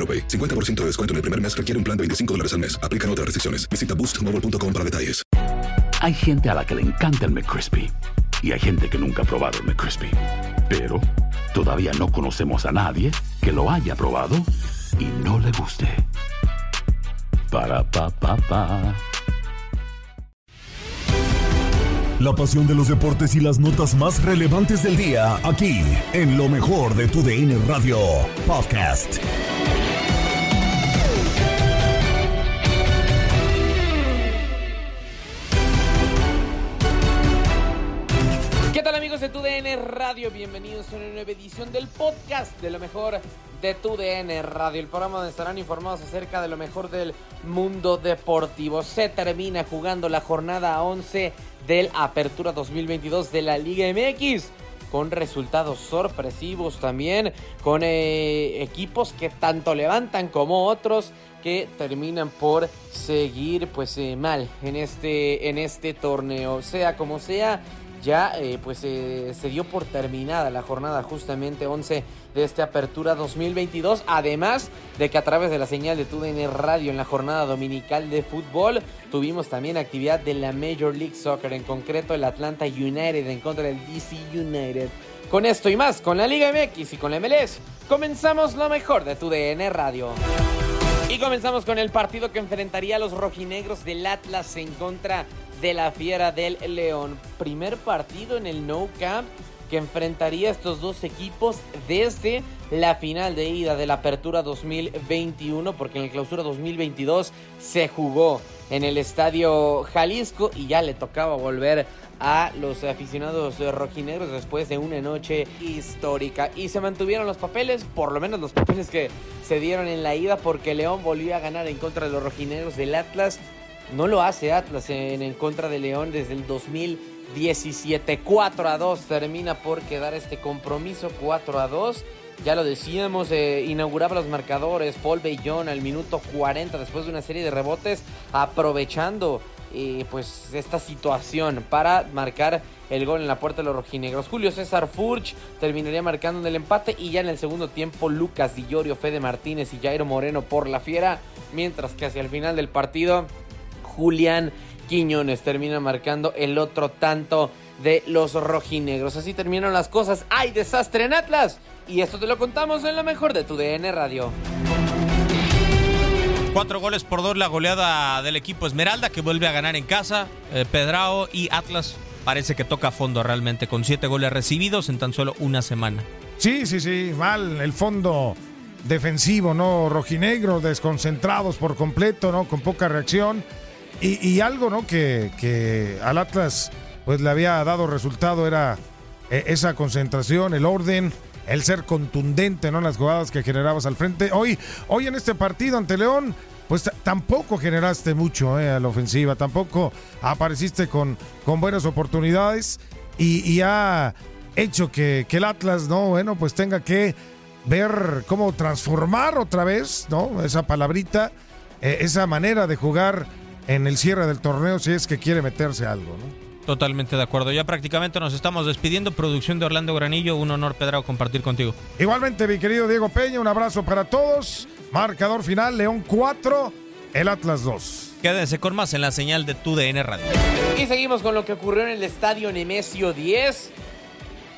AroPay. 50% de descuento en el primer mes requiere un plan de 25 dólares al mes. Aplican otras restricciones. Visita boostmobile.com para detalles. Hay gente a la que le encanta el McCrispy y hay gente que nunca ha probado el McCrispy. Pero todavía no conocemos a nadie que lo haya probado y no le guste. Para pa pa pa. La pasión de los deportes y las notas más relevantes del día aquí en lo mejor de tu DN Radio Podcast. Amigos de TUDN Radio? Bienvenidos a una nueva edición del podcast de lo mejor de TUDN Radio, el programa donde estarán informados acerca de lo mejor del mundo deportivo. Se termina jugando la jornada 11 del Apertura 2022 de la Liga MX con resultados sorpresivos también, con eh, equipos que tanto levantan como otros que terminan por seguir pues eh, mal en este, en este torneo. Sea como sea, ya eh, pues eh, se dio por terminada la jornada justamente 11 de esta apertura 2022 además de que a través de la señal de TUDN Radio en la jornada dominical de fútbol tuvimos también actividad de la Major League Soccer en concreto el Atlanta United en contra del DC United. Con esto y más con la Liga MX y con la MLS comenzamos lo mejor de TUDN Radio. Y comenzamos con el partido que enfrentaría a los rojinegros del Atlas en contra de la Fiera del León. Primer partido en el No Camp que enfrentaría a estos dos equipos desde la final de ida de la Apertura 2021, porque en el Clausura 2022 se jugó en el Estadio Jalisco y ya le tocaba volver a los aficionados rojinegros después de una noche histórica. Y se mantuvieron los papeles, por lo menos los papeles que se dieron en la ida, porque León volvió a ganar en contra de los rojinegros del Atlas. No lo hace Atlas en, contra de León desde el 2017. 4 a 2 termina por quedar este compromiso. 4 a 2. Ya lo decíamos, eh, inauguraba los marcadores. Paul Bellón al minuto 40 después de una serie de rebotes, aprovechando eh, pues esta situación para marcar el gol en la puerta de los rojinegros. Julio César Furch terminaría marcando en el empate y ya en el segundo tiempo Lucas Di Llorio, Fede Martínez y Jairo Moreno por la fiera, mientras que hacia el final del partido Julián Quiñones termina marcando el otro tanto de los rojinegros. Así terminaron las cosas. ¡Hay desastre en Atlas! Y esto te lo contamos en lo mejor de tu DN Radio. Cuatro goles por dos la goleada del equipo Esmeralda que vuelve a ganar en casa. Eh, Pedrao y Atlas parece que toca a fondo realmente con siete goles recibidos en tan solo una semana. Sí, sí, sí, mal el fondo defensivo, ¿no? Rojinegro, desconcentrados por completo, ¿no? Con poca reacción. Y, y algo, ¿no? Que, que, al Atlas pues le había dado resultado era eh, esa concentración, el orden, el ser contundente, ¿no? En las jugadas que generabas al frente. Hoy, hoy en este partido ante León, pues tampoco generaste mucho eh, a la ofensiva, tampoco apareciste con, con buenas oportunidades y, ha hecho que, que, el Atlas, ¿no? Bueno, pues tenga que ver cómo transformar otra vez, ¿no? Esa palabrita, eh, esa manera de jugar en el cierre del torneo si es que quiere meterse algo, ¿no? Totalmente de acuerdo. Ya prácticamente nos estamos despidiendo. Producción de Orlando Granillo. Un honor, Pedro, compartir contigo. Igualmente, mi querido Diego Peña, un abrazo para todos. Marcador final, León 4, el Atlas 2. Quédense con más en la señal de tu DN Radio. Y seguimos con lo que ocurrió en el estadio Nemesio 10,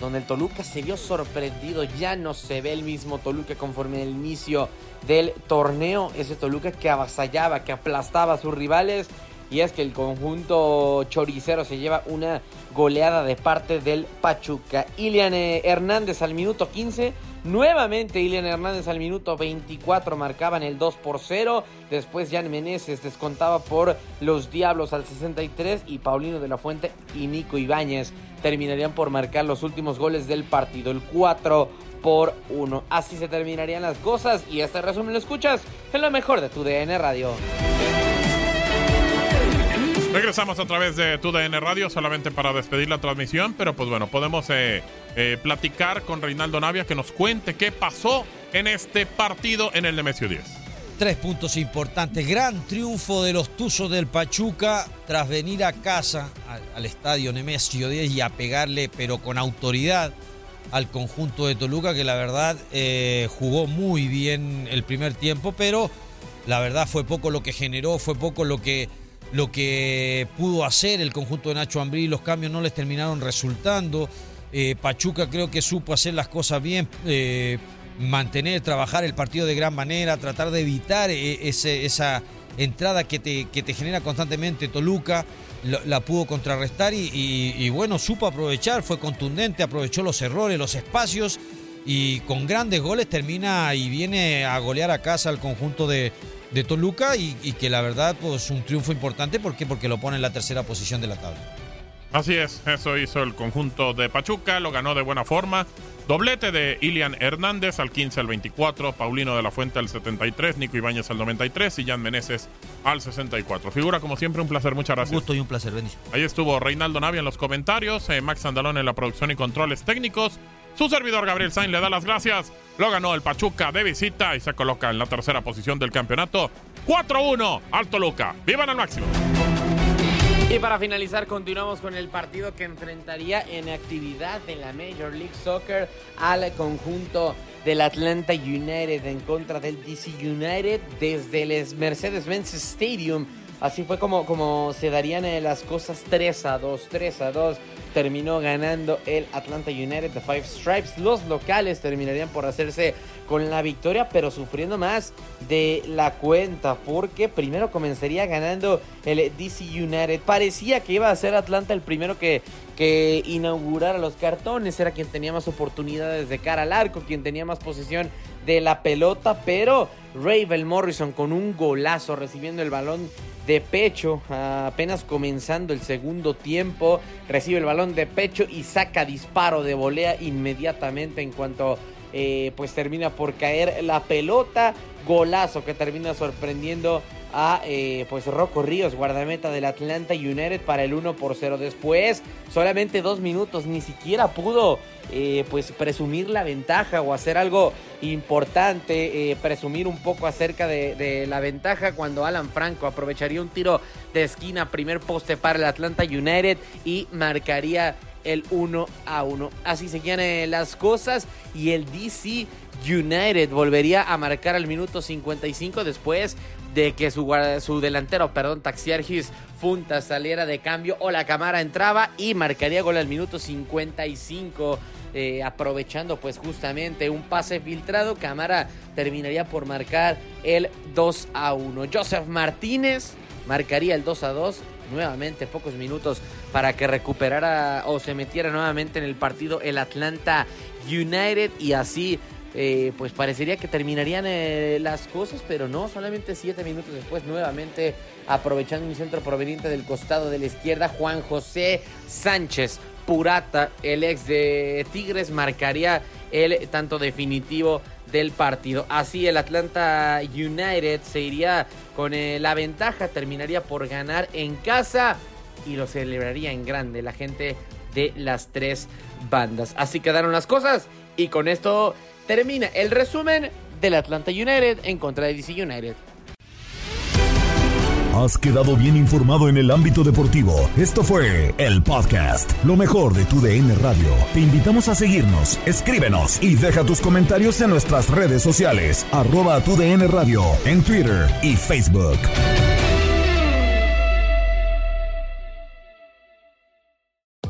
donde el Toluca se vio sorprendido. Ya no se ve el mismo Toluca conforme el inicio del torneo. Ese Toluca que avasallaba, que aplastaba a sus rivales. Y es que el conjunto choricero se lleva una goleada de parte del Pachuca. Ilian Hernández al minuto 15 Nuevamente Ilian Hernández al minuto 24 marcaban el 2 por 0. Después Jan Meneses descontaba por los Diablos al 63 y Paulino de la Fuente y Nico Ibáñez terminarían por marcar los últimos goles del partido, el 4 por 1. Así se terminarían las cosas y este resumen lo escuchas en lo mejor de tu DN Radio. Regresamos a través de TUDN Radio solamente para despedir la transmisión, pero pues bueno, podemos eh, eh, platicar con Reinaldo Navia que nos cuente qué pasó en este partido en el Nemesio 10. Tres puntos importantes. Gran triunfo de los Tuzos del Pachuca tras venir a casa al, estadio Nemesio 10 y a pegarle, pero con autoridad, al conjunto de Toluca, que la verdad eh, jugó muy bien el primer tiempo, pero la verdad fue poco lo que generó, fue poco lo que lo que pudo hacer el conjunto de Nacho Ambrí, los cambios no les terminaron resultando. Eh, Pachuca creo que supo hacer las cosas bien, eh, mantener, trabajar el partido de gran manera, tratar de evitar ese, esa entrada que te, que te genera constantemente Toluca, la, pudo contrarrestar y, y- y bueno, supo aprovechar, fue contundente, aprovechó los errores, los espacios y con grandes goles termina y viene a golear a casa al conjunto de, de Toluca y, y que la verdad pues un triunfo importante ¿por qué? porque lo pone en la tercera posición de la tabla. Así es, eso hizo el conjunto de Pachuca, lo ganó de buena forma. Doblete de Ilian Hernández al 15 al 24, Paulino de la Fuente al 73, Nico Ibáñez al 93 y Jan Meneses al 64. Figura como siempre, un placer, muchas Un gracias. gusto y un placer, bendición. Ahí estuvo Reinaldo Navia en los comentarios, eh, Max Andalón en la producción y controles técnicos. Su servidor Gabriel Sainz le da las gracias. Lo ganó el Pachuca de visita y se coloca en la tercera posición del campeonato. 4-1 al Toluca. ¡Vivan al máximo! Y para finalizar, continuamos con el partido que enfrentaría en actividad de la Major League Soccer al conjunto del Atlanta United en contra del DC United desde el Mercedes-Benz Stadium. Así fue como, como se darían eh, las cosas 3 a 2, 3 a 2. Terminó ganando el Atlanta United de Five Stripes. Los locales terminarían por hacerse con la victoria, pero sufriendo más de la cuenta, porque primero comenzaría ganando el DC United. Parecía que iba a ser Atlanta el primero que, que inaugurara los cartones, era quien tenía más oportunidades de cara al arco, quien tenía más posesión de la pelota, pero Ravel Morrison con un golazo recibiendo el balón de pecho, apenas comenzando el segundo tiempo, recibe el balón de pecho y saca disparo de volea inmediatamente en cuanto eh, pues termina por caer la pelota, golazo que termina sorprendiendo a eh, pues Rocco Ríos, guardameta del Atlanta United para el 1 por 0 después, solamente dos minutos, ni siquiera pudo eh, pues presumir la ventaja o hacer algo importante, eh, presumir un poco acerca de, de la ventaja cuando Alan Franco aprovecharía un tiro de esquina, primer poste para el Atlanta United y marcaría el 1 a 1. Así seguían las cosas y el DC United volvería a marcar al minuto 55 después de que su, su delantero, perdón, Taxiargis Funta saliera de cambio o la cámara entraba y marcaría gol al minuto 55. eh, aprovechando pues justamente un pase filtrado, Camara terminaría por marcar el 2 a 1. Joseph Martínez marcaría el 2 a 2 nuevamente pocos minutos para que recuperara o se metiera nuevamente en el partido el Atlanta United y así eh, pues parecería que terminarían eh, las cosas, pero no, solamente siete minutos después, nuevamente aprovechando un centro proveniente del costado de la izquierda, Juan José Sánchez Purata, el ex de Tigres, marcaría el tanto definitivo del partido. Así el Atlanta United se iría con eh, la ventaja, terminaría por ganar en casa y lo celebraría en grande la gente de las tres bandas. Así quedaron las cosas y con esto termina el resumen del Atlanta United en contra de DC United. Has quedado bien informado en el ámbito deportivo. Esto fue el podcast, lo mejor de tu DN Radio. Te invitamos a seguirnos, escríbenos y deja tus comentarios en nuestras redes sociales, arroba tu DN Radio, en Twitter y Facebook.